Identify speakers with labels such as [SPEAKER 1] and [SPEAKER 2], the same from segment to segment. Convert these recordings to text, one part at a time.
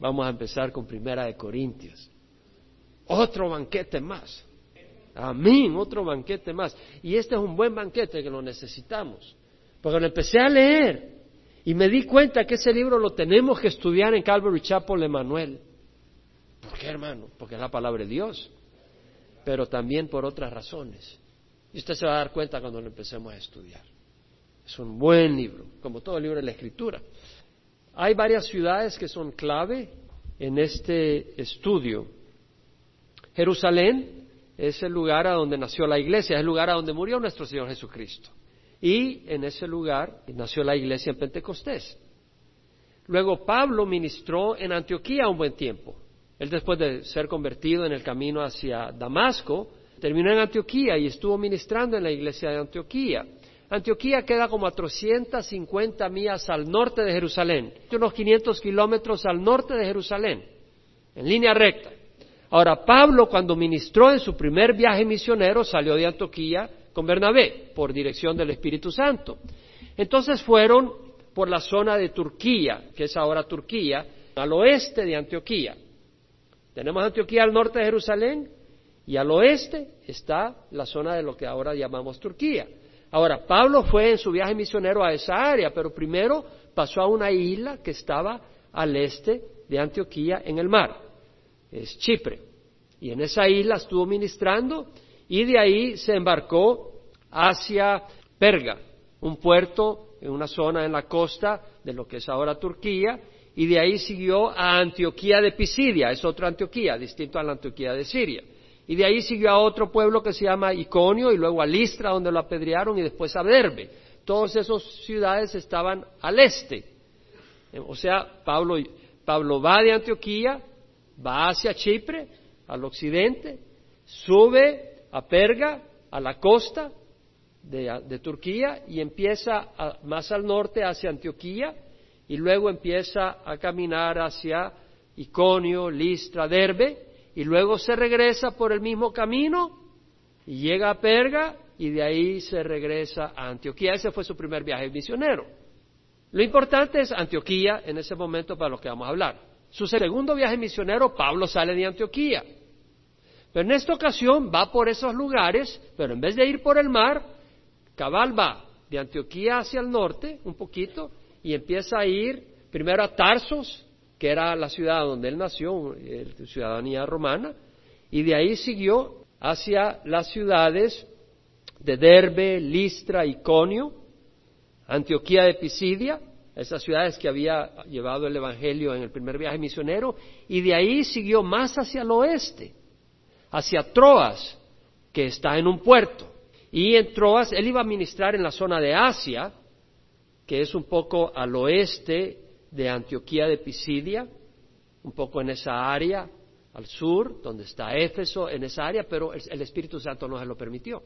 [SPEAKER 1] Vamos a empezar con Primera de Corintios. Otro banquete más. Amén, otro banquete más. Y este es un buen banquete que lo necesitamos. Porque lo empecé a leer y me di cuenta que ese libro lo tenemos que estudiar en Calvary Chapel Emanuel. ¿Por qué, hermano? Porque es la palabra de Dios. Pero también por otras razones. Y usted se va a dar cuenta cuando lo empecemos a estudiar. Es un buen libro, como todo libro de la Escritura. Hay varias ciudades que son clave en este estudio. Jerusalén es el lugar a donde nació la iglesia, es el lugar a donde murió nuestro Señor Jesucristo. Y en ese lugar nació la iglesia en Pentecostés. Luego Pablo ministró en Antioquía un buen tiempo. Él después de ser convertido en el camino hacia Damasco, terminó en Antioquía y estuvo ministrando en la iglesia de Antioquía. Antioquía queda como a 350 millas al norte de Jerusalén, unos 500 kilómetros al norte de Jerusalén, en línea recta. Ahora, Pablo cuando ministró en su primer viaje misionero salió de Antioquía con Bernabé por dirección del Espíritu Santo. Entonces fueron por la zona de Turquía, que es ahora Turquía, al oeste de Antioquía. Tenemos Antioquía al norte de Jerusalén y al oeste está la zona de lo que ahora llamamos Turquía. Ahora, Pablo fue en su viaje misionero a esa área, pero primero pasó a una isla que estaba al este de Antioquía en el mar, es Chipre. Y en esa isla estuvo ministrando y de ahí se embarcó hacia Perga, un puerto en una zona en la costa de lo que es ahora Turquía, y de ahí siguió a Antioquía de Pisidia, es otra Antioquía, distinto a la Antioquía de Siria. Y de ahí siguió a otro pueblo que se llama Iconio y luego a Listra donde lo apedrearon y después a Derbe. Todas esas ciudades estaban al este. O sea, Pablo, Pablo va de Antioquía, va hacia Chipre, al occidente, sube a Perga, a la costa de, Turquía y empieza más al norte hacia Antioquía y luego empieza a caminar hacia Iconio, Listra, Derbe y luego se regresa por el mismo camino y llega a Perga y de ahí se regresa a Antioquía. Ese fue su primer viaje misionero. Lo importante es Antioquía en ese momento para lo que vamos a hablar. Su segundo viaje misionero, Pablo sale de Antioquía. Pero en esta ocasión va por esos lugares, pero en vez de ir por el mar, cabal va de Antioquía hacia el norte un poquito y empieza a ir primero a Tarsos, que era la ciudad donde él nació, ciudadanía romana, y de ahí siguió hacia las ciudades de Derbe, Listra, Iconio, Antioquía de Pisidia, esas ciudades que había llevado el Evangelio en el primer viaje misionero, y de ahí siguió más hacia el oeste, hacia Troas, que está en un puerto. Y en Troas él iba a ministrar en la zona de Asia, que es un poco al oeste de Antioquía de Pisidia, un poco en esa área, al sur, donde está Éfeso, en esa área, pero el Espíritu Santo no se lo permitió.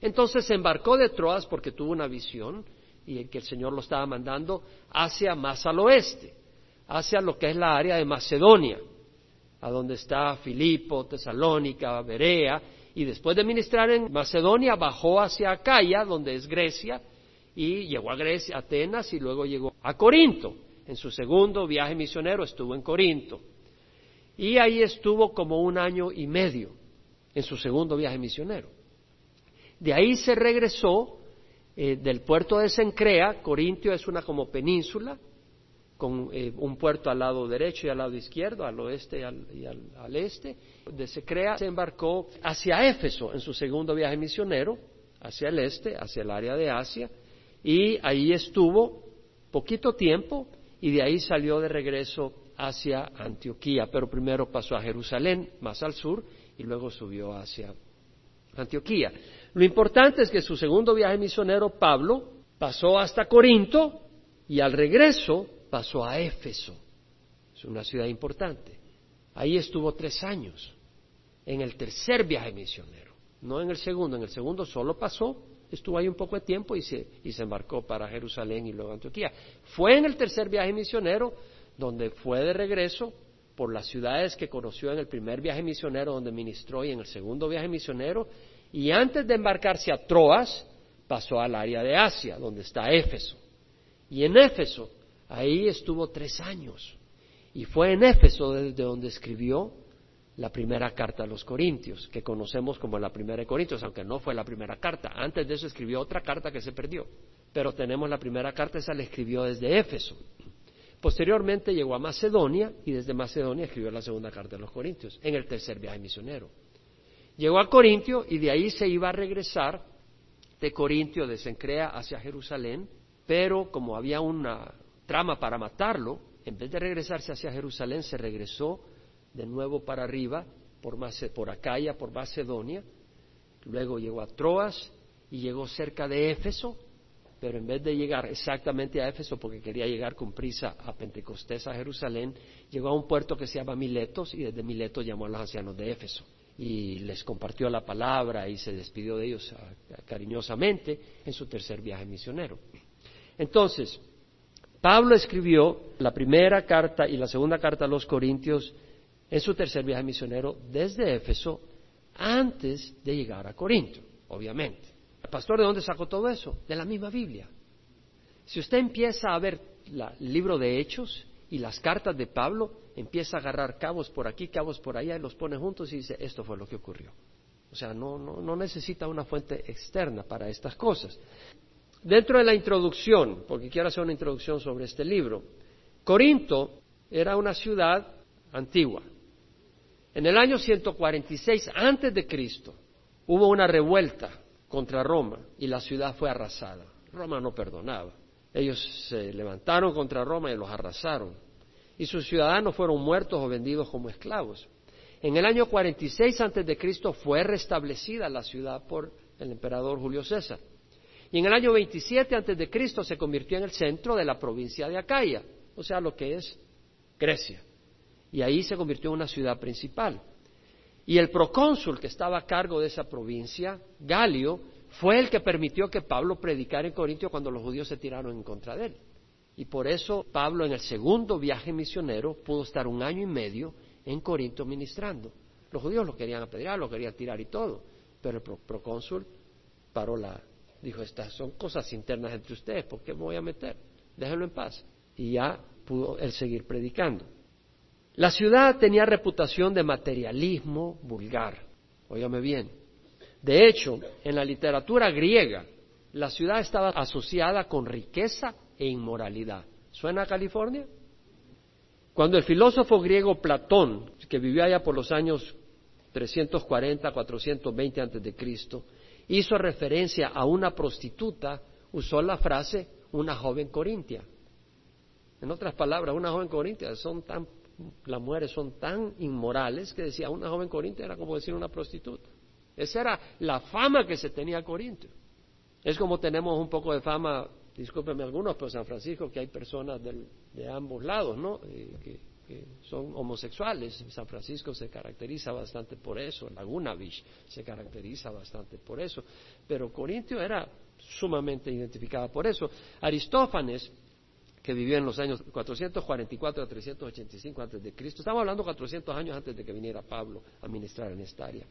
[SPEAKER 1] Entonces se embarcó de Troas porque tuvo una visión y que el Señor lo estaba mandando hacia más al oeste, hacia lo que es la área de Macedonia, a donde está Filipo, Tesalónica, Berea, y después de ministrar en Macedonia bajó hacia Acaya, donde es Grecia, y llegó a Grecia, Atenas, y luego llegó a Corinto en su segundo viaje misionero estuvo en Corinto. Y ahí estuvo como un año y medio en su segundo viaje misionero. De ahí se regresó eh, del puerto de Sencrea, Corintio es una como península, con eh, un puerto al lado derecho y al lado izquierdo, al oeste y, al, al, este. De Sencrea se embarcó hacia Éfeso en su segundo viaje misionero, hacia el este, hacia el área de Asia, y ahí estuvo poquito tiempo y de ahí salió de regreso hacia Antioquía, pero primero pasó a Jerusalén, más al sur, y luego subió hacia Antioquía. Lo importante es que su segundo viaje misionero, Pablo, pasó hasta Corinto y al regreso pasó a Éfeso. Es una ciudad importante. Ahí estuvo tres años, en el tercer viaje misionero, no en el segundo. En el segundo solo pasó estuvo ahí un poco de tiempo y se, y se embarcó para Jerusalén y luego Antioquía. Fue en el tercer viaje misionero donde fue de regreso por las ciudades que conoció en el primer viaje misionero donde ministró y en el segundo viaje misionero. Y antes de embarcarse a Troas pasó al área de Asia donde está Éfeso. Y en Éfeso ahí estuvo tres años. Y fue en Éfeso desde donde escribió la primera carta a los Corintios, que conocemos como la primera de Corintios, aunque no fue la primera carta. Antes de eso escribió otra carta que se perdió. Pero tenemos la primera carta, esa la escribió desde Éfeso. Posteriormente llegó a Macedonia y desde Macedonia escribió la segunda carta a los Corintios, en el tercer viaje misionero. Llegó a Corintio y de ahí se iba a regresar de Corintio, de Sencrea hacia Jerusalén, pero como había una trama para matarlo, en vez de regresarse hacia Jerusalén, se regresó de nuevo para arriba, por, por Acaya, por Macedonia, luego llegó a Troas y llegó cerca de Éfeso, pero en vez de llegar exactamente a Éfeso, porque quería llegar con prisa a Pentecostés, a Jerusalén, llegó a un puerto que se llama Miletos y desde Miletos llamó a los ancianos de Éfeso y les compartió la palabra y se despidió de ellos cariñosamente en su tercer viaje misionero. Entonces, Pablo escribió la primera carta y la segunda carta a los Corintios en su tercer viaje misionero desde Éfeso antes de llegar a Corinto, obviamente. ¿El pastor de dónde sacó todo eso? De la misma Biblia. Si usted empieza a ver el libro de Hechos y las cartas de Pablo, empieza a agarrar cabos por aquí, cabos por allá y los pone juntos y dice, esto fue lo que ocurrió. O sea, no, no, no necesita una fuente externa para estas cosas. Dentro de la introducción, porque quiero hacer una introducción sobre este libro, Corinto era una ciudad antigua. En el año 146 antes de Cristo hubo una revuelta contra Roma y la ciudad fue arrasada. Roma no perdonaba. Ellos se levantaron contra Roma y los arrasaron. Y sus ciudadanos fueron muertos o vendidos como esclavos. En el año 46 antes de Cristo fue restablecida la ciudad por el emperador Julio César. Y en el año 27 antes de Cristo se convirtió en el centro de la provincia de Acaya, o sea, lo que es Grecia. Y ahí se convirtió en una ciudad principal. Y el procónsul que estaba a cargo de esa provincia, Galio, fue el que permitió que Pablo predicara en Corintio cuando los judíos se tiraron en contra de él. Y por eso Pablo en el segundo viaje misionero pudo estar un año y medio en Corinto ministrando. Los judíos lo querían apedrear, lo querían tirar y todo, pero el procónsul paró la, Dijo, estas son cosas internas entre ustedes, ¿por qué me voy a meter? Déjenlo en paz. Y ya pudo él seguir predicando. La ciudad tenía reputación de materialismo vulgar. Óigame bien. De hecho, en la literatura griega, la ciudad estaba asociada con riqueza e inmoralidad. ¿Suena a California? Cuando el filósofo griego Platón, que vivió allá por los años 340, 420 antes de Cristo, hizo referencia a una prostituta, usó la frase una joven corintia. En otras palabras, una joven corintia son tan, las mujeres son tan inmorales que decía una joven corintia era como decir una prostituta. Esa era la fama que se tenía Corintio. Es como tenemos un poco de fama, discúlpenme algunos, pero San Francisco, que hay personas de ambos lados, ¿no? Eh, que son homosexuales. San Francisco se caracteriza bastante por eso, Laguna Beach se caracteriza bastante por eso, pero Corintio era sumamente identificada por eso. Aristófanes, que vivió en los años 444 a 385 antes de Cristo, estamos hablando 400 años antes de que viniera Pablo a ministrar en esta área.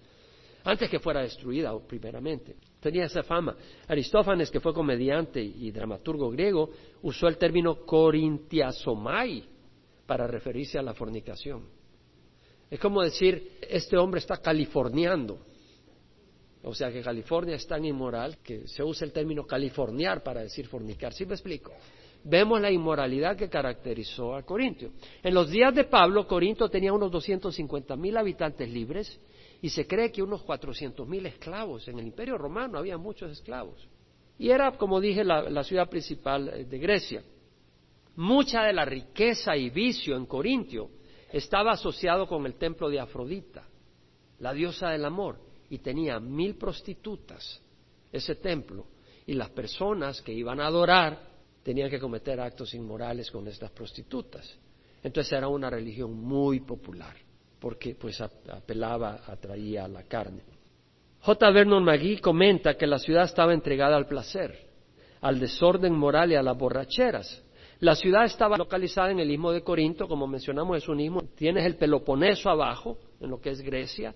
[SPEAKER 1] Antes que fuera destruida, primeramente. Tenía esa fama. Aristófanes, que fue comediante y dramaturgo griego, usó el término corintiasomai, para referirse a la fornicación. Es como decir, este hombre está californiando. O sea que California es tan inmoral que se usa el término californiar para decir fornicar. ¿Sí me explico? Vemos la inmoralidad que caracterizó a Corintio. En los días de Pablo, Corinto tenía unos 250 mil habitantes libres y se cree que unos 400 mil esclavos. En el Imperio Romano había muchos esclavos. Y era, como dije, la ciudad principal de Grecia. Mucha de la riqueza y vicio en Corintio estaba asociado con el templo de Afrodita, la diosa del amor, y tenía mil prostitutas ese templo, y las personas que iban a adorar tenían que cometer actos inmorales con estas prostitutas. Entonces era una religión muy popular, porque pues apelaba, atraía a la carne. J. Vernon McGee comenta que la ciudad estaba entregada al placer, al desorden moral y a las borracheras. La ciudad estaba localizada en el istmo de Corinto, como mencionamos, es un istmo. Tienes el Peloponeso abajo, en lo que es Grecia,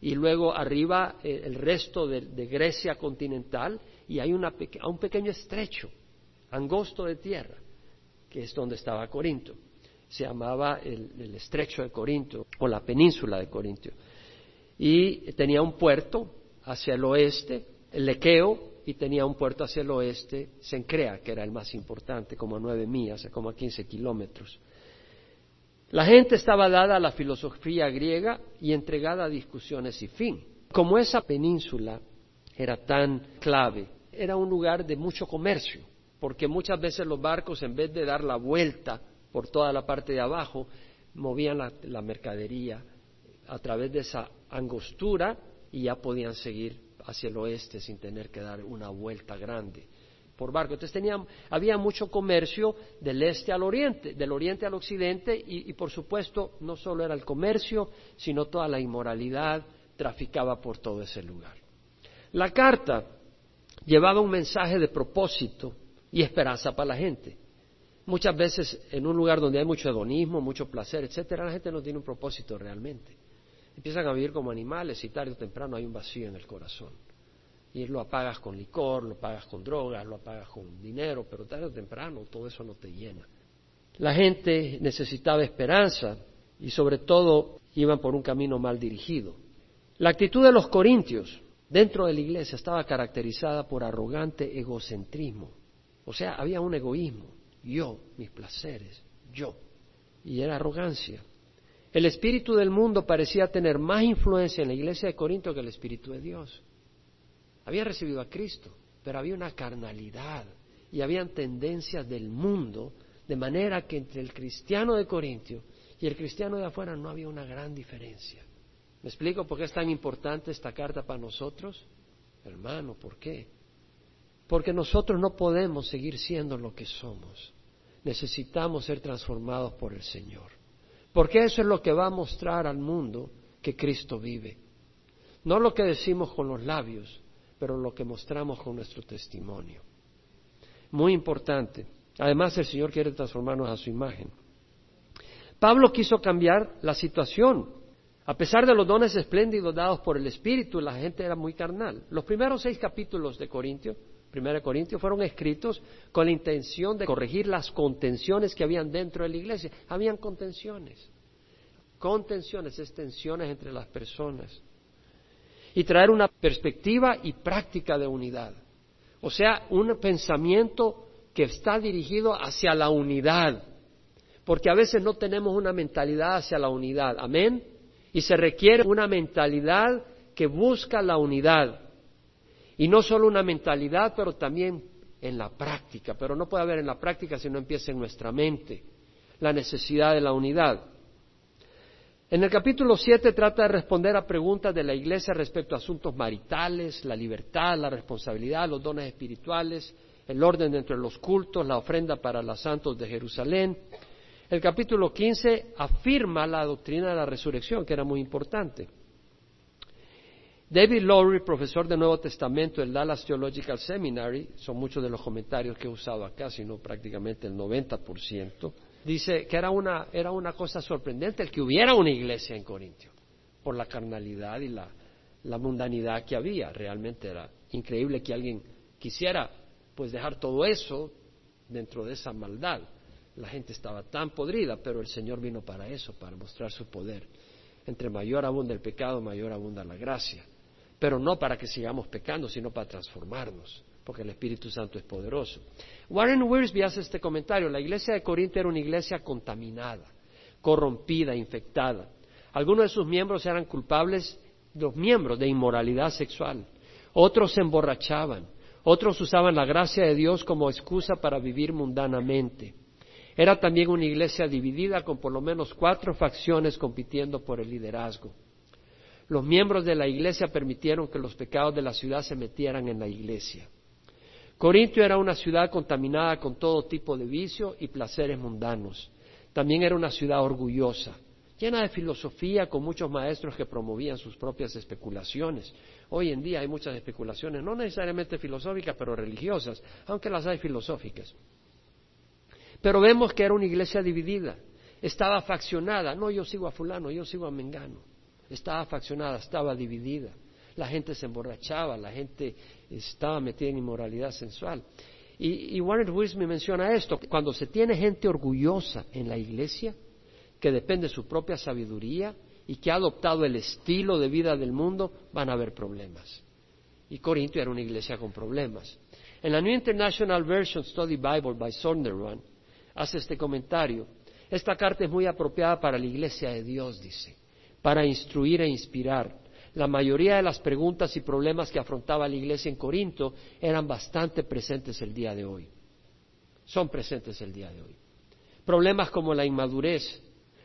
[SPEAKER 1] y luego arriba eh, el resto de, Grecia continental, y hay una, un pequeño estrecho, angosto de tierra, que es donde estaba Corinto. Se llamaba el, estrecho de Corinto o la península de Corinto. Y tenía un puerto hacia el oeste, el Lequeo, y tenía un puerto hacia el oeste, Sencrea, que era el más importante, como a nueve millas, como a quince kilómetros. La gente estaba dada a la filosofía griega y entregada a discusiones y fin. Como esa península era tan clave, era un lugar de mucho comercio, porque muchas veces los barcos, en vez de dar la vuelta por toda la parte de abajo, movían la, mercadería a través de esa angostura y ya podían seguir hacia el oeste sin tener que dar una vuelta grande por barco. Entonces había mucho comercio del este al oriente, del oriente al occidente y, por supuesto no solo era el comercio, sino toda la inmoralidad traficaba por todo ese lugar. La carta llevaba un mensaje de propósito y esperanza para la gente. Muchas veces en un lugar donde hay mucho hedonismo, mucho placer, etcétera, la gente no tiene un propósito realmente empiezan a vivir como animales y tarde o temprano hay un vacío en el corazón. Y lo apagas con licor, lo pagas con drogas, lo apagas con dinero, pero tarde o temprano todo eso no te llena. La gente necesitaba esperanza y sobre todo iban por un camino mal dirigido. La actitud de los corintios dentro de la iglesia estaba caracterizada por arrogante egocentrismo. O sea, había un egoísmo. Yo, mis placeres, yo. Y era arrogancia. El espíritu del mundo parecía tener más influencia en la iglesia de Corinto que el espíritu de Dios. Había recibido a Cristo, pero había una carnalidad y habían tendencias del mundo, de manera que entre el cristiano de Corintio y el cristiano de afuera no había una gran diferencia. ¿Me explico por qué es tan importante esta carta para nosotros? Hermano, ¿por qué? Porque nosotros no podemos seguir siendo lo que somos. Necesitamos ser transformados por el Señor. Porque eso es lo que va a mostrar al mundo que Cristo vive. No lo que decimos con los labios, pero lo que mostramos con nuestro testimonio. Muy importante. Además, el Señor quiere transformarnos a su imagen. Pablo quiso cambiar la situación. A pesar de los dones espléndidos dados por el Espíritu, la gente era muy carnal. Los primeros seis capítulos de Corintios 1 Corintios, fueron escritos con la intención de corregir las contenciones que habían dentro de la iglesia. Habían contenciones. Contenciones es tensiones entre las personas. Y traer una perspectiva y práctica de unidad. O sea, un pensamiento que está dirigido hacia la unidad. Porque a veces no tenemos una mentalidad hacia la unidad. Amén. Y se requiere una mentalidad que busca la unidad y no solo una mentalidad, pero también en la práctica. Pero no puede haber en la práctica si no empieza en nuestra mente la necesidad de la unidad. En el capítulo 7 trata de responder a preguntas de la Iglesia respecto a asuntos maritales, la libertad, la responsabilidad, los dones espirituales, el orden dentro de los cultos, la ofrenda para los santos de Jerusalén. El capítulo 15 afirma la doctrina de la resurrección, que era muy importante. David Lowry, profesor del Nuevo Testamento del Dallas Theological Seminary, son muchos de los comentarios que he usado acá, sino prácticamente el 90%, dice que era una, era una cosa sorprendente el que hubiera una iglesia en Corintio, por la carnalidad y la, la mundanidad que había. Realmente era increíble que alguien quisiera pues dejar todo eso dentro de esa maldad. La gente estaba tan podrida, pero el Señor vino para eso, para mostrar su poder. Entre mayor abunda el pecado, mayor abunda la gracia pero no para que sigamos pecando, sino para transformarnos, porque el Espíritu Santo es poderoso. Warren Wiersbe hace este comentario, la iglesia de Corinto era una iglesia contaminada, corrompida, infectada. Algunos de sus miembros eran culpables, los miembros, de inmoralidad sexual. Otros se emborrachaban, otros usaban la gracia de Dios como excusa para vivir mundanamente. Era también una iglesia dividida con por lo menos cuatro facciones compitiendo por el liderazgo. Los miembros de la iglesia permitieron que los pecados de la ciudad se metieran en la iglesia. Corintio era una ciudad contaminada con todo tipo de vicio y placeres mundanos. También era una ciudad orgullosa, llena de filosofía, con muchos maestros que promovían sus propias especulaciones. Hoy en día hay muchas especulaciones, no necesariamente filosóficas, pero religiosas, aunque las hay filosóficas. Pero vemos que era una iglesia dividida, estaba faccionada, no yo sigo a fulano, yo sigo a Mengano estaba faccionada, estaba dividida. La gente se emborrachaba, la gente estaba metida en inmoralidad sensual. Y, y Warren me menciona esto, cuando se tiene gente orgullosa en la iglesia, que depende de su propia sabiduría y que ha adoptado el estilo de vida del mundo, van a haber problemas. Y Corinto era una iglesia con problemas. En la New International Version Study Bible by Sonderman hace este comentario. Esta carta es muy apropiada para la iglesia de Dios, dice, para instruir e inspirar. La mayoría de las preguntas y problemas que afrontaba la iglesia en Corinto eran bastante presentes el día de hoy. Son presentes el día de hoy. Problemas como la inmadurez,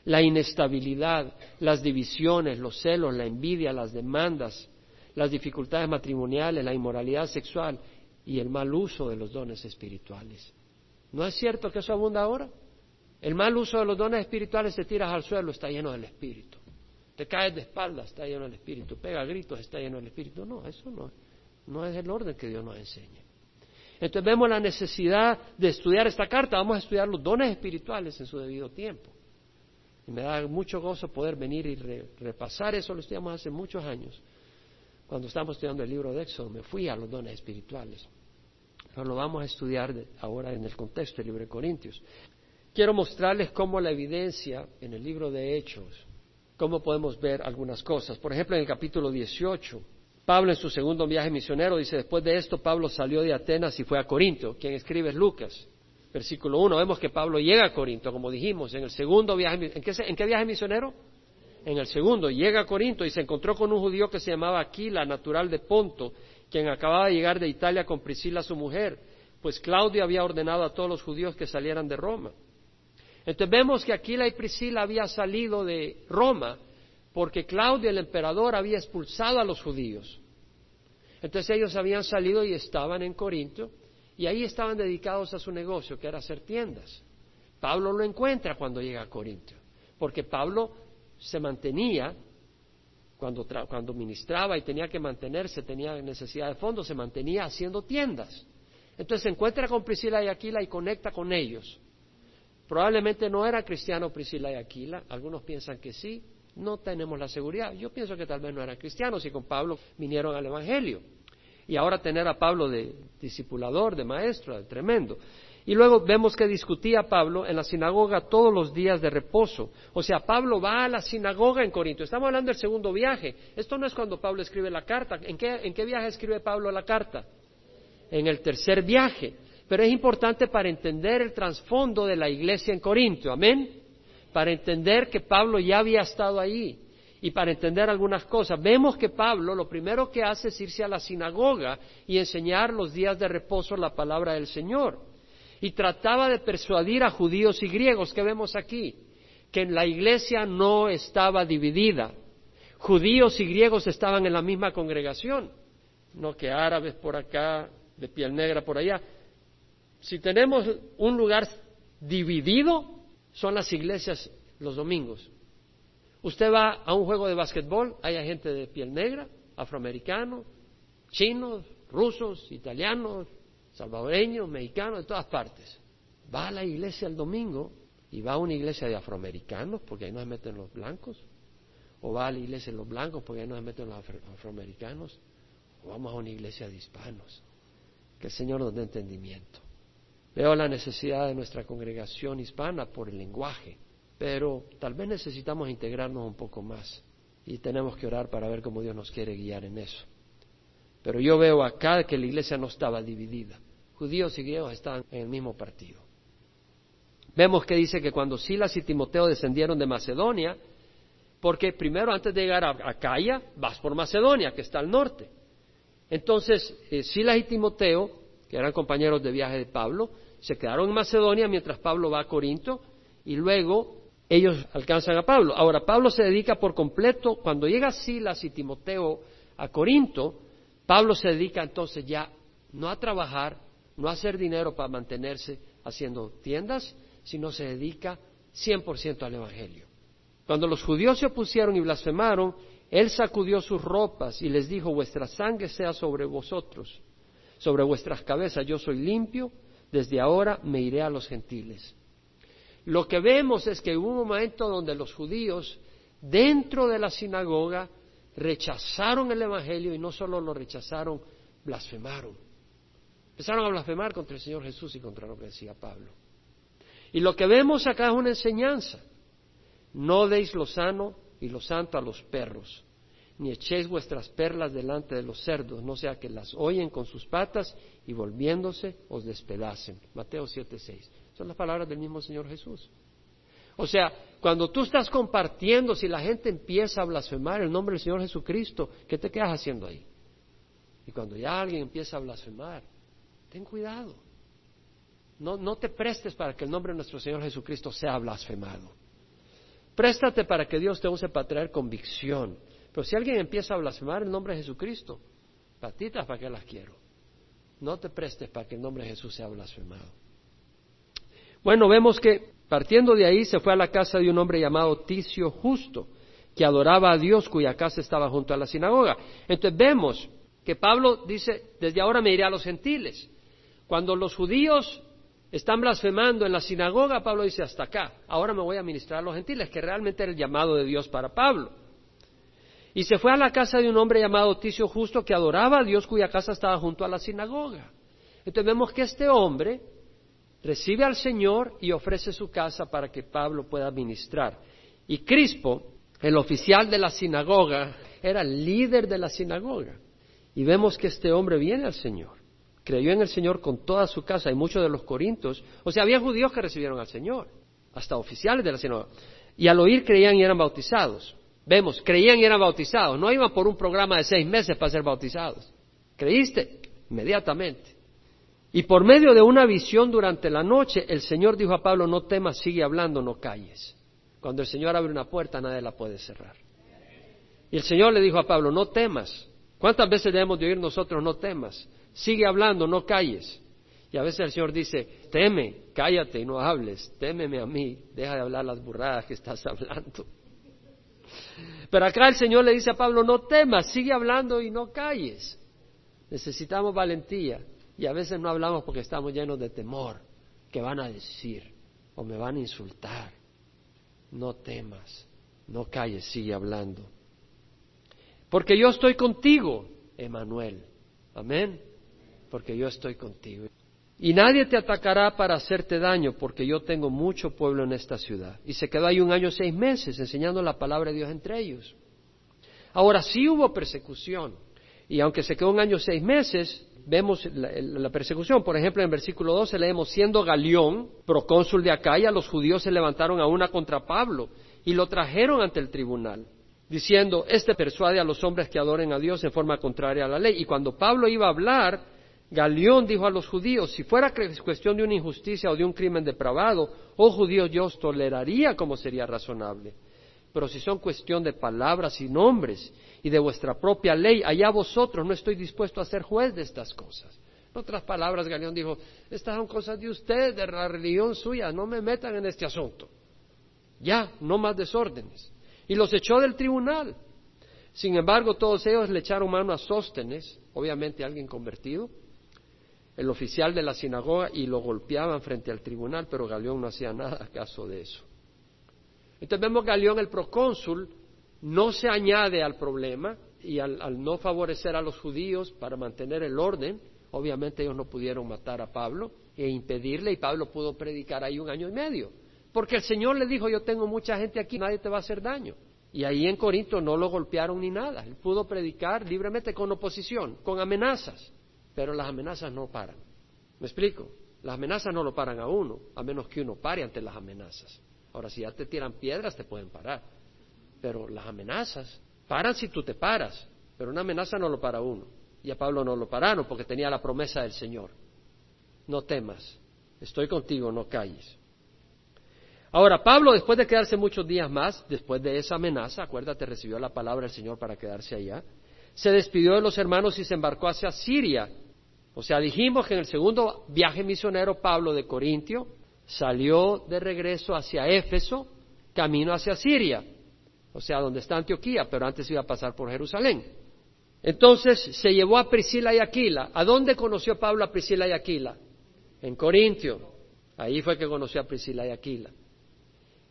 [SPEAKER 1] la inestabilidad, las divisiones, los celos, la envidia, las demandas, las dificultades matrimoniales, la inmoralidad sexual y el mal uso de los dones espirituales. ¿No es cierto que eso abunda ahora? El mal uso de los dones espirituales, te tiras al suelo, está lleno del Espíritu. Te caes de espaldas, está lleno del Espíritu. Pega gritos, está lleno del Espíritu. No, eso no, no es el orden que Dios nos enseña. Entonces vemos la necesidad de estudiar esta carta. Vamos a estudiar los dones espirituales en su debido tiempo. Y me da mucho gozo poder venir y repasar eso. Lo estudiamos hace muchos años. Cuando estábamos estudiando el libro de Éxodo, me fui a los dones espirituales. Pero lo vamos a estudiar ahora en el contexto del libro de Corintios. Quiero mostrarles cómo la evidencia en el libro de Hechos, cómo podemos ver algunas cosas. Por ejemplo, en el capítulo 18, Pablo en su segundo viaje misionero dice, después de esto Pablo salió de Atenas y fue a Corinto. Quien escribe es Lucas. Versículo 1, vemos que Pablo llega a Corinto, como dijimos, en el segundo viaje. ¿En qué, en qué viaje misionero? En el segundo, llega a Corinto y se encontró con un judío que se llamaba Aquila, natural de Ponto, quien acababa de llegar de Italia con Priscila, su mujer, pues Claudio había ordenado a todos los judíos que salieran de Roma. Entonces vemos que Aquila y Priscila habían salido de Roma porque Claudio, el emperador, había expulsado a los judíos. Entonces ellos habían salido y estaban en Corinto y ahí estaban dedicados a su negocio, que era hacer tiendas. Pablo lo encuentra cuando llega a Corinto, porque Pablo se mantenía cuando, cuando ministraba y tenía que mantenerse, tenía necesidad de fondos, se mantenía haciendo tiendas. Entonces se encuentra con Priscila y Aquila y conecta con ellos. Probablemente no era cristiano Priscila y Aquila, algunos piensan que sí, no tenemos la seguridad. Yo pienso que tal vez no eran cristianos y con Pablo vinieron al Evangelio. Y ahora tener a Pablo de discipulador, de maestro, de tremendo. Y luego vemos que discutía Pablo en la sinagoga todos los días de reposo. O sea, Pablo va a la sinagoga en Corinto. Estamos hablando del segundo viaje. Esto no es cuando Pablo escribe la carta. ¿En qué, en qué viaje escribe Pablo la carta? En el tercer viaje. Pero es importante para entender el trasfondo de la iglesia en Corinto. Amén. Para entender que Pablo ya había estado ahí y para entender algunas cosas. Vemos que Pablo lo primero que hace es irse a la sinagoga y enseñar los días de reposo la palabra del Señor y trataba de persuadir a judíos y griegos que vemos aquí, que la iglesia no estaba dividida. Judíos y griegos estaban en la misma congregación, no que árabes por acá, de piel negra por allá. Si tenemos un lugar dividido, son las iglesias los domingos. Usted va a un juego de básquetbol, hay gente de piel negra, afroamericano, chinos, rusos, italianos, salvadoreños, mexicanos, de todas partes. Va a la iglesia el domingo y va a una iglesia de afroamericanos porque ahí no se meten los blancos. O va a la iglesia de los blancos porque ahí no se meten los afroamericanos. O vamos a una iglesia de hispanos. Que el Señor nos dé entendimiento. Veo la necesidad de nuestra congregación hispana por el lenguaje, pero tal vez necesitamos integrarnos un poco más y tenemos que orar para ver cómo Dios nos quiere guiar en eso. Pero yo veo acá que la iglesia no estaba dividida. Judíos y griegos estaban en el mismo partido. Vemos que dice que cuando Silas y Timoteo descendieron de Macedonia, porque primero antes de llegar a Acaya vas por Macedonia, que está al norte. Entonces, eh, Silas y Timoteo, que eran compañeros de viaje de Pablo, se quedaron en Macedonia mientras Pablo va a Corinto y luego ellos alcanzan a Pablo. Ahora, Pablo se dedica por completo, cuando llega Silas y Timoteo a Corinto, Pablo se dedica entonces ya no a trabajar, no a hacer dinero para mantenerse haciendo tiendas, sino se dedica 100% al Evangelio. Cuando los judíos se opusieron y blasfemaron, él sacudió sus ropas y les dijo, vuestra sangre sea sobre vosotros, sobre vuestras cabezas, yo soy limpio, desde ahora me iré a los gentiles. Lo que vemos es que hubo un momento donde los judíos, dentro de la sinagoga, rechazaron el Evangelio y no solo lo rechazaron, blasfemaron. Empezaron a blasfemar contra el Señor Jesús y contra lo que decía Pablo. Y lo que vemos acá es una enseñanza. No deis lo sano y lo santo a los perros, ni echéis vuestras perlas delante de los cerdos, no sea que las oyen con sus patas y volviéndose os despedacen. Mateo 7:6. Son las palabras del mismo Señor Jesús. O sea, cuando tú estás compartiendo, si la gente empieza a blasfemar el nombre del Señor Jesucristo, ¿qué te quedas haciendo ahí? Y cuando ya alguien empieza a blasfemar, ten cuidado. No, no te prestes para que el nombre de nuestro Señor Jesucristo sea blasfemado. Préstate para que Dios te use para traer convicción. Pero si alguien empieza a blasfemar el nombre de Jesucristo, patitas para qué las quiero. No te prestes para que el nombre de Jesús sea blasfemado. Bueno, vemos que partiendo de ahí se fue a la casa de un hombre llamado Ticio Justo, que adoraba a Dios cuya casa estaba junto a la sinagoga. Entonces vemos que Pablo dice, desde ahora me iré a los gentiles. Cuando los judíos están blasfemando en la sinagoga, Pablo dice, hasta acá, ahora me voy a ministrar a los gentiles, que realmente era el llamado de Dios para Pablo. Y se fue a la casa de un hombre llamado Ticio Justo que adoraba a Dios cuya casa estaba junto a la sinagoga. Entonces vemos que este hombre recibe al Señor y ofrece su casa para que Pablo pueda ministrar. Y Crispo, el oficial de la sinagoga, era el líder de la sinagoga. Y vemos que este hombre viene al Señor creyó en el Señor con toda su casa y muchos de los corintios, o sea, había judíos que recibieron al Señor, hasta oficiales de la sinagoga, y al oír creían y eran bautizados. Vemos, creían y eran bautizados, no iban por un programa de seis meses para ser bautizados. ¿Creíste? Inmediatamente. Y por medio de una visión durante la noche, el Señor dijo a Pablo, no temas, sigue hablando, no calles. Cuando el Señor abre una puerta, nadie la puede cerrar. Y el Señor le dijo a Pablo, no temas. ¿Cuántas veces debemos de oír nosotros, no temas? Sigue hablando, no calles. Y a veces el Señor dice, teme, cállate y no hables, témeme a mí, deja de hablar las burradas que estás hablando. Pero acá el Señor le dice a Pablo, no temas, sigue hablando y no calles. Necesitamos valentía y a veces no hablamos porque estamos llenos de temor. ¿Qué van a decir? O me van a insultar. No temas, no calles, sigue hablando. Porque yo estoy contigo, Emanuel. Amén porque yo estoy contigo. Y nadie te atacará para hacerte daño, porque yo tengo mucho pueblo en esta ciudad. Y se quedó ahí un año seis meses enseñando la palabra de Dios entre ellos. Ahora sí hubo persecución. Y aunque se quedó un año seis meses, vemos la, persecución. Por ejemplo, en el versículo 12 leemos, siendo Galión, procónsul de Acaya, los judíos se levantaron a una contra Pablo y lo trajeron ante el tribunal, diciendo, este persuade a los hombres que adoren a Dios en forma contraria a la ley. Y cuando Pablo iba a hablar, Galión dijo a los judíos, si fuera cuestión de una injusticia o de un crimen depravado, oh judíos, yo os toleraría como sería razonable. Pero si son cuestión de palabras y nombres y de vuestra propia ley, allá vosotros no estoy dispuesto a ser juez de estas cosas. En otras palabras, Galión dijo, estas son cosas de ustedes, de la religión suya, no me metan en este asunto. Ya, no más desórdenes. Y los echó del tribunal. Sin embargo, todos ellos le echaron mano a Sóstenes, obviamente alguien convertido, el oficial de la sinagoga y lo golpeaban frente al tribunal, pero Galeón no hacía nada caso de eso. Entonces vemos Galeón, el procónsul, no se añade al problema y al, no favorecer a los judíos para mantener el orden, obviamente ellos no pudieron matar a Pablo e impedirle y Pablo pudo predicar ahí un año y medio. Porque el Señor le dijo, yo tengo mucha gente aquí, nadie te va a hacer daño. Y ahí en Corinto no lo golpearon ni nada. Él pudo predicar libremente con oposición, con amenazas. Pero las amenazas no paran. ¿Me explico? Las amenazas no lo paran a uno, a menos que uno pare ante las amenazas. Ahora, si ya te tiran piedras, te pueden parar. Pero las amenazas paran si tú te paras, pero una amenaza no lo para uno. Y a Pablo no lo pararon porque tenía la promesa del Señor. No temas, estoy contigo, no calles. Ahora, Pablo, después de quedarse muchos días más, después de esa amenaza, acuérdate, recibió la palabra del Señor para quedarse allá, se despidió de los hermanos y se embarcó hacia Siria. O sea, dijimos que en el segundo viaje misionero Pablo de Corintio salió de regreso hacia Éfeso, camino hacia Siria, o sea, donde está Antioquía, pero antes iba a pasar por Jerusalén. Entonces se llevó a Priscila y Aquila. ¿A dónde conoció Pablo a Priscila y Aquila? En Corintio. Ahí fue que conoció a Priscila y Aquila.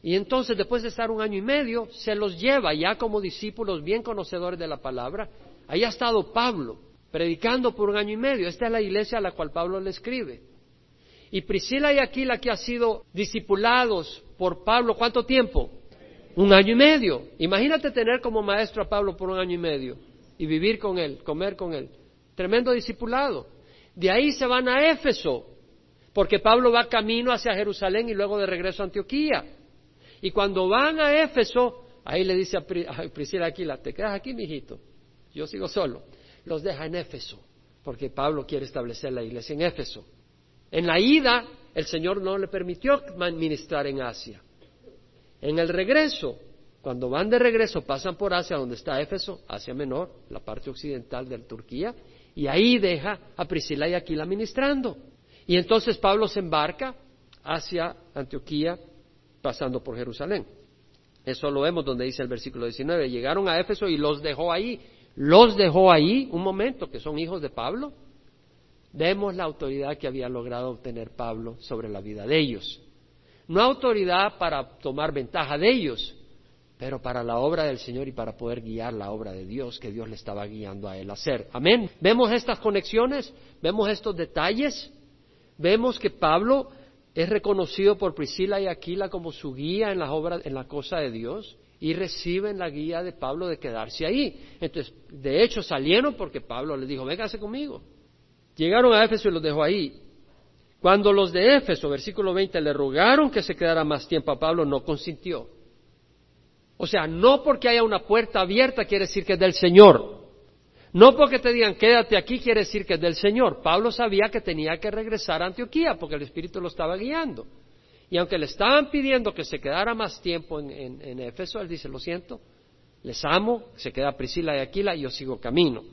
[SPEAKER 1] Y entonces, después de estar un año y medio, se los lleva ya como discípulos bien conocedores de la palabra Ahí ha estado Pablo. predicando por un año y medio. Esta es la iglesia a la cual Pablo le escribe. Y Priscila y Aquila, que ha sido discipulados por Pablo, ¿cuánto tiempo? Un año y medio. Imagínate tener como maestro a Pablo por un año y medio y vivir con él, comer con él. Tremendo discipulado. De ahí se van a Éfeso, porque Pablo va camino hacia Jerusalén y luego de regreso a Antioquía. Y cuando van a Éfeso, ahí le dice a, Priscila Aquila, te quedas aquí, mijito, yo sigo solo. Los deja en Éfeso, porque Pablo quiere establecer la iglesia en Éfeso. En la ida, el Señor no le permitió ministrar en Asia. En el regreso, cuando van de regreso, pasan por Asia, donde está Éfeso, Asia Menor, la parte occidental de Turquía, y ahí deja a Priscila y Aquila ministrando. Y entonces Pablo se embarca hacia Antioquía, pasando por Jerusalén. Eso lo vemos donde dice el versículo 19. Llegaron a Éfeso y los dejó ahí. Los dejó ahí un momento, que son hijos de Pablo. Vemos la autoridad que había logrado obtener Pablo sobre la vida de ellos. No autoridad para tomar ventaja de ellos, pero para la obra del Señor y para poder guiar la obra de Dios que Dios le estaba guiando a él a hacer. Amén. Vemos estas conexiones, vemos estos detalles, vemos que Pablo es reconocido por Priscila y Aquila como su guía en las obras, en la cosa de Dios, y reciben la guía de Pablo de quedarse ahí. Entonces, de hecho, salieron porque Pablo les dijo, véngase conmigo. Llegaron a Éfeso y los dejó ahí. Cuando los de Éfeso, versículo 20, le rogaron que se quedara más tiempo a Pablo, no consintió. O sea, no porque haya una puerta abierta quiere decir que es del Señor. No porque te digan quédate aquí quiere decir que es del Señor. Pablo sabía que tenía que regresar a Antioquía porque el Espíritu lo estaba guiando. Y aunque le estaban pidiendo que se quedara más tiempo en, Éfeso, él dice, lo siento, les amo, se queda Priscila y Aquila y yo sigo camino.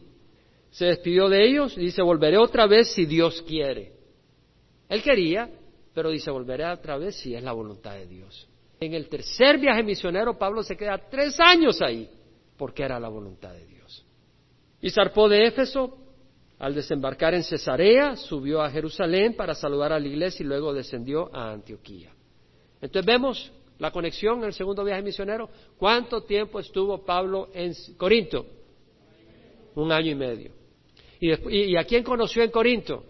[SPEAKER 1] Se despidió de ellos y dice, volveré otra vez si Dios quiere. Él quería, pero dice, volveré otra vez si es la voluntad de Dios. En el tercer viaje misionero, Pablo se queda tres años ahí, porque era la voluntad de Dios. Y zarpó de Éfeso, al desembarcar en Cesarea, subió a Jerusalén para saludar a la iglesia y luego descendió a Antioquía. Entonces vemos la conexión en el segundo viaje misionero. ¿Cuánto tiempo estuvo Pablo en Corinto? Un año y medio. ¿Y, a quién conoció en Corinto?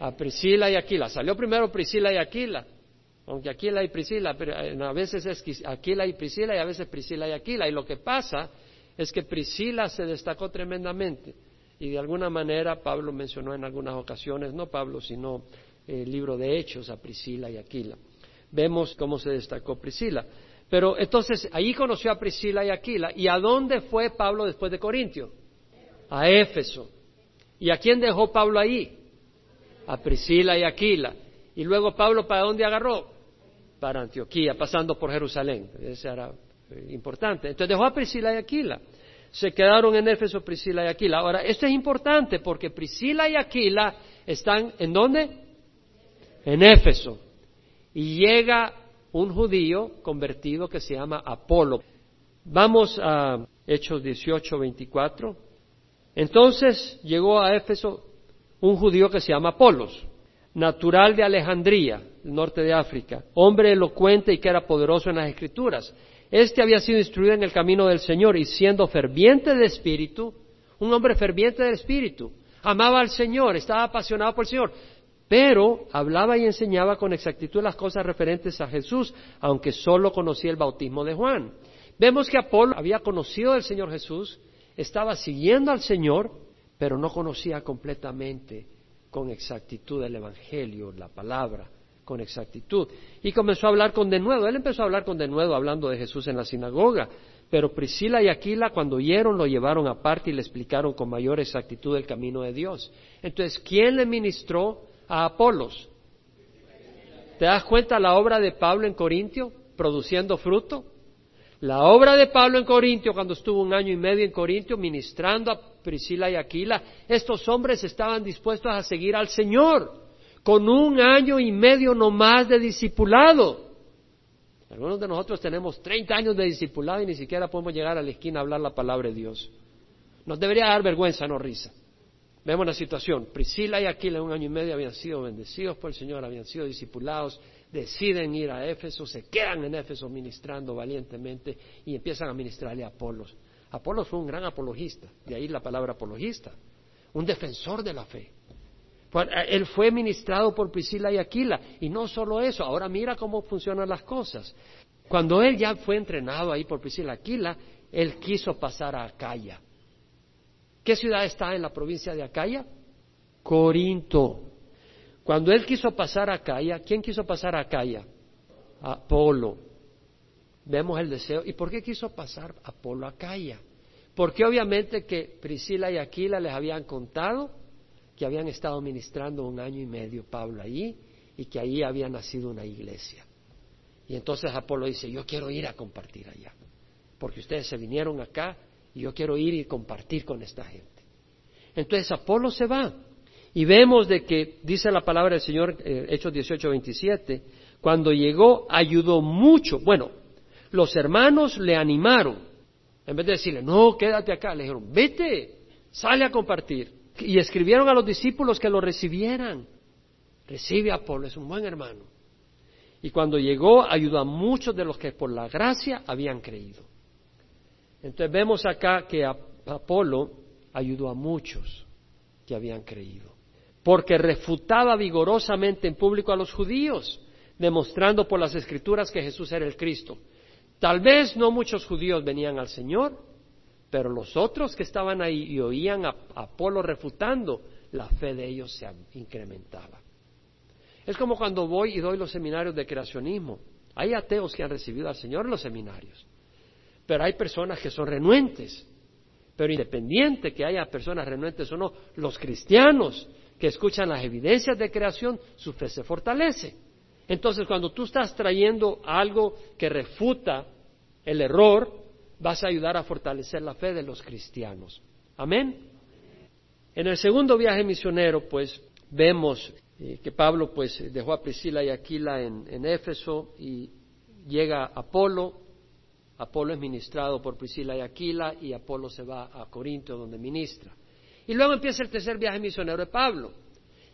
[SPEAKER 1] A Priscila y Aquila. Salió primero Priscila y Aquila, aunque Aquila y Priscila, pero eh, a veces es Aquila y Priscila y a veces Priscila y Aquila. Y lo que pasa es que Priscila se destacó tremendamente y de alguna manera Pablo mencionó en algunas ocasiones, no Pablo, sino el libro de Hechos a Priscila y Aquila. Vemos cómo se destacó Priscila. Pero entonces ahí conoció a Priscila y Aquila. ¿Y a dónde fue Pablo después de Corintio? A Éfeso. ¿Y a quién dejó Pablo ahí? A Priscila y Aquila. Y luego Pablo, ¿para dónde agarró? Para Antioquía, pasando por Jerusalén. Ese era importante. Entonces dejó a Priscila y Aquila. Se quedaron en Éfeso Priscila y Aquila. Ahora, esto es importante porque Priscila y Aquila están en dónde? En Éfeso. Y llega un judío convertido que se llama Apolo. Vamos a Hechos 18, 24. Entonces llegó a Éfeso un judío que se llama Apolos, natural de Alejandría, norte de África, hombre elocuente y que era poderoso en las escrituras. Este había sido instruido en el camino del Señor y siendo ferviente de espíritu, un hombre ferviente del espíritu, amaba al Señor, estaba apasionado por el Señor, pero hablaba y enseñaba con exactitud las cosas referentes a Jesús, aunque solo conocía el bautismo de Juan. Vemos que Apolo había conocido al Señor Jesús, estaba siguiendo al Señor, pero no conocía completamente con exactitud el Evangelio, la palabra con exactitud. Y comenzó a hablar con denuedo. Él empezó a hablar con denuedo hablando de Jesús en la sinagoga. Pero Priscila y Aquila cuando oyeron lo llevaron aparte y le explicaron con mayor exactitud el camino de Dios. Entonces, ¿quién le ministró a Apolos? ¿Te das cuenta la obra de Pablo en Corintio produciendo fruto? La obra de Pablo en Corintio, cuando estuvo un año y medio en Corintio ministrando a Priscila y Aquila, estos hombres estaban dispuestos a seguir al Señor con un año y medio no más de discipulado. Algunos de nosotros tenemos 30 años de discipulado y ni siquiera podemos llegar a la esquina a hablar la palabra de Dios. Nos debería dar vergüenza, no risa. Vemos la situación. Priscila y Aquila en un año y medio habían sido bendecidos por el Señor, habían sido discipulados, deciden ir a Éfeso, se quedan en Éfeso ministrando valientemente y empiezan a ministrarle a Apolos. Apolo fue un gran apologista, de ahí la palabra apologista, un defensor de la fe. Eh, él fue ministrado por Priscila y Aquila, y no solo eso, ahora mira cómo funcionan las cosas. Cuando él ya fue entrenado ahí por Priscila y Aquila, él quiso pasar a Acaya. ¿Qué ciudad está en la provincia de Acaya? Corinto. Cuando él quiso pasar a Acaya, ¿quién quiso pasar a Acaya? Apolo. Vemos el deseo. ¿Y por qué quiso pasar Apolo a Acaya? Porque obviamente que Priscila y Aquila les habían contado que habían estado ministrando un año y medio Pablo allí y que allí había nacido una iglesia. Y entonces Apolo dice, yo quiero ir a compartir allá, porque ustedes se vinieron acá y yo quiero ir y compartir con esta gente. Entonces Apolo se va y vemos de que, dice la palabra del Señor, eh, Hechos 18, 27, cuando llegó ayudó mucho. Bueno, los hermanos le animaron. En vez de decirle, no, quédate acá, le dijeron, vete, sale a compartir. Y escribieron a los discípulos que lo recibieran. Recibe a Apolo, es un buen hermano. Y cuando llegó, ayudó a muchos de los que por la gracia habían creído. Entonces vemos acá que Apolo ayudó a muchos que habían creído porque refutaba vigorosamente en público a los judíos, demostrando por las escrituras que Jesús era el Cristo. Tal vez no muchos judíos venían al Señor, pero los otros que estaban ahí y oían a Apolo refutando, la fe de ellos se incrementaba. Es como cuando voy y doy los seminarios de creacionismo. Hay ateos que han recibido al Señor en los seminarios, pero hay personas que son renuentes. Pero independiente que haya personas renuentes o no, los cristianos que escuchan las evidencias de creación, su fe se fortalece. Entonces, cuando tú estás trayendo algo que refuta el error, vas a ayudar a fortalecer la fe de los cristianos. Amén. En el segundo viaje misionero, pues, vemos eh, que Pablo, pues, dejó a Priscila y Aquila en, Éfeso y llega Apolo. Apolo es ministrado por Priscila y Aquila y Apolo se va a Corinto donde ministra. Y luego empieza el tercer viaje misionero de Pablo.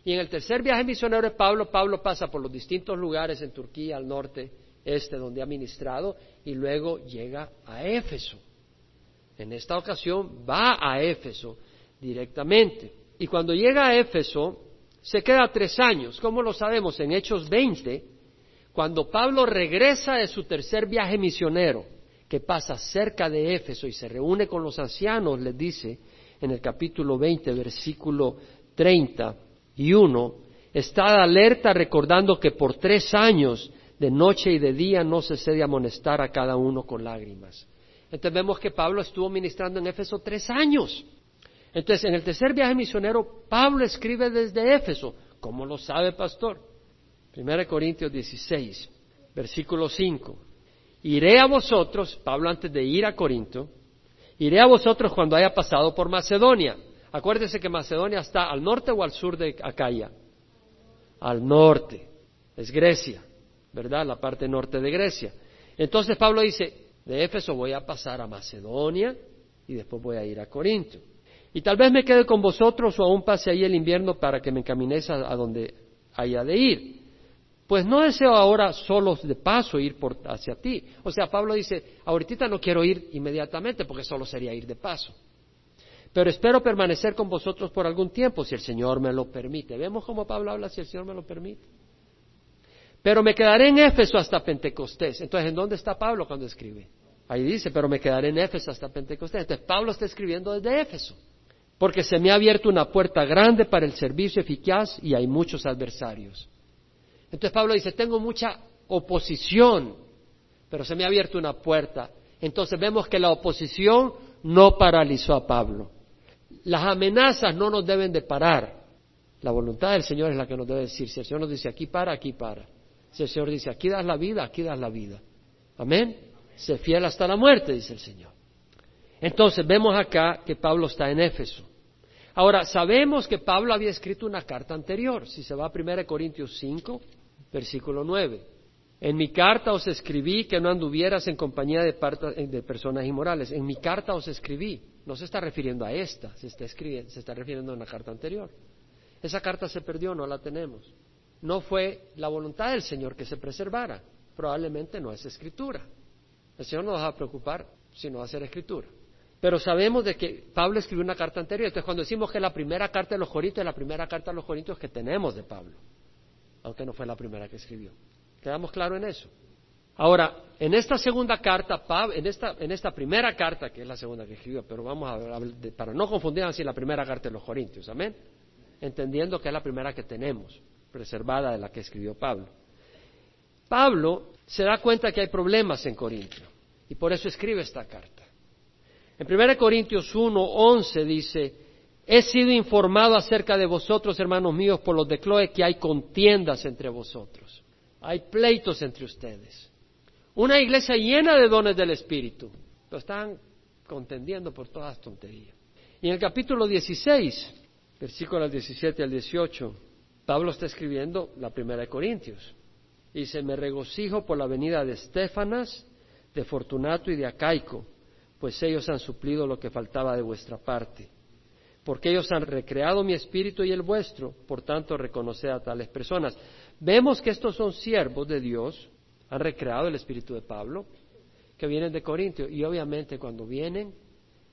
[SPEAKER 1] Y en el tercer viaje misionero de Pablo, Pablo pasa por los distintos lugares en Turquía, al norte, este, donde ha ministrado, y luego llega a Éfeso. En esta ocasión va a Éfeso directamente. Y cuando llega a Éfeso, se queda tres años. ¿Cómo lo sabemos? En Hechos 20, cuando Pablo regresa de su tercer viaje misionero, que pasa cerca de Éfeso y se reúne con los ancianos, les dice, en el capítulo 20, versículo 30 y 1, está alerta recordando que por tres años, de noche y de día, no cede a amonestar a cada uno con lágrimas. Entonces vemos que Pablo estuvo ministrando en Éfeso tres años. Entonces, en el tercer viaje misionero, Pablo escribe desde Éfeso. ¿Cómo lo sabe, pastor? 1 Corintios 16, versículo 5. Iré a vosotros, Pablo antes de ir a Corinto, Iré a vosotros cuando haya pasado por Macedonia. Acuérdese que Macedonia está al norte o al sur de Acaya. Al norte. Es Grecia, ¿verdad? La parte norte de Grecia. Entonces Pablo dice, de Éfeso voy a pasar a Macedonia y después voy a ir a Corinto. Y tal vez me quede con vosotros o aún pase ahí el invierno para que me encaminéis a, donde haya de ir pues no deseo ahora solo de paso ir por, hacia ti. O sea, Pablo dice, ahorita no quiero ir inmediatamente porque solo sería ir de paso. Pero espero permanecer con vosotros por algún tiempo, si el Señor me lo permite. Vemos cómo Pablo habla, si el Señor me lo permite. Pero me quedaré en Éfeso hasta Pentecostés. Entonces, ¿en dónde está Pablo cuando escribe? Ahí dice, pero me quedaré en Éfeso hasta Pentecostés. Entonces, Pablo está escribiendo desde Éfeso. Porque se me ha abierto una puerta grande para el servicio eficaz y hay muchos adversarios. Entonces Pablo dice, tengo mucha oposición, pero se me ha abierto una puerta. Entonces vemos que la oposición no paralizó a Pablo. Las amenazas no nos deben de parar. La voluntad del Señor es la que nos debe decir. Si el Señor nos dice aquí para, aquí para. Si el Señor dice aquí das la vida, aquí das la vida. Amén. Sé fiel hasta la muerte, dice el Señor. Entonces vemos acá que Pablo está en Éfeso. Ahora, sabemos que Pablo había escrito una carta anterior. Si se va a 1 Corintios 5, versículo 9. En mi carta os escribí que no anduvieras en compañía de, personas inmorales. En mi carta os escribí. No se está refiriendo a esta, se está, se está refiriendo a una carta anterior. Esa carta se perdió, no la tenemos. No fue la voluntad del Señor que se preservara. Probablemente no es escritura. El Señor no va a preocupar si no va a ser escritura. Pero sabemos de que Pablo escribió una carta anterior. Entonces, cuando decimos que la primera carta de los Corintios es la primera carta de los Corintios que tenemos de Pablo, aunque no fue la primera que escribió. ¿Quedamos claros en eso? Ahora, en esta segunda carta, en esta, en esta primera carta, que es la segunda que escribió, pero vamos a para no confundir así la primera carta de los Corintios, amén, entendiendo que es la primera que tenemos, preservada de la que escribió Pablo. Pablo se da cuenta que hay problemas en Corintio y por eso escribe esta carta. En 1 Corintios 1, 11 dice, he sido informado acerca de vosotros, hermanos míos, por los de Cloe, que hay contiendas entre vosotros. Hay pleitos entre ustedes. Una iglesia llena de dones del Espíritu. Lo están contendiendo por todas las tonterías. Y en el capítulo 16, versículos 17 al 18, Pablo está escribiendo la primera de Corintios. Dice, me regocijo por la venida de Estefanas, de Fortunato y de Acaico pues ellos han suplido lo que faltaba de vuestra parte. Porque ellos han recreado mi espíritu y el vuestro, por tanto reconoced a tales personas. Vemos que estos son siervos de Dios, han recreado el espíritu de Pablo, que vienen de Corintio, y obviamente cuando vienen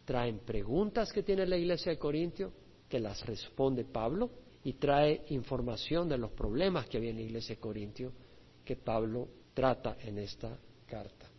[SPEAKER 1] traen preguntas que tiene la iglesia de Corintio, que las responde Pablo, y trae información de los problemas que había en la iglesia de Corintio, que Pablo trata en esta carta.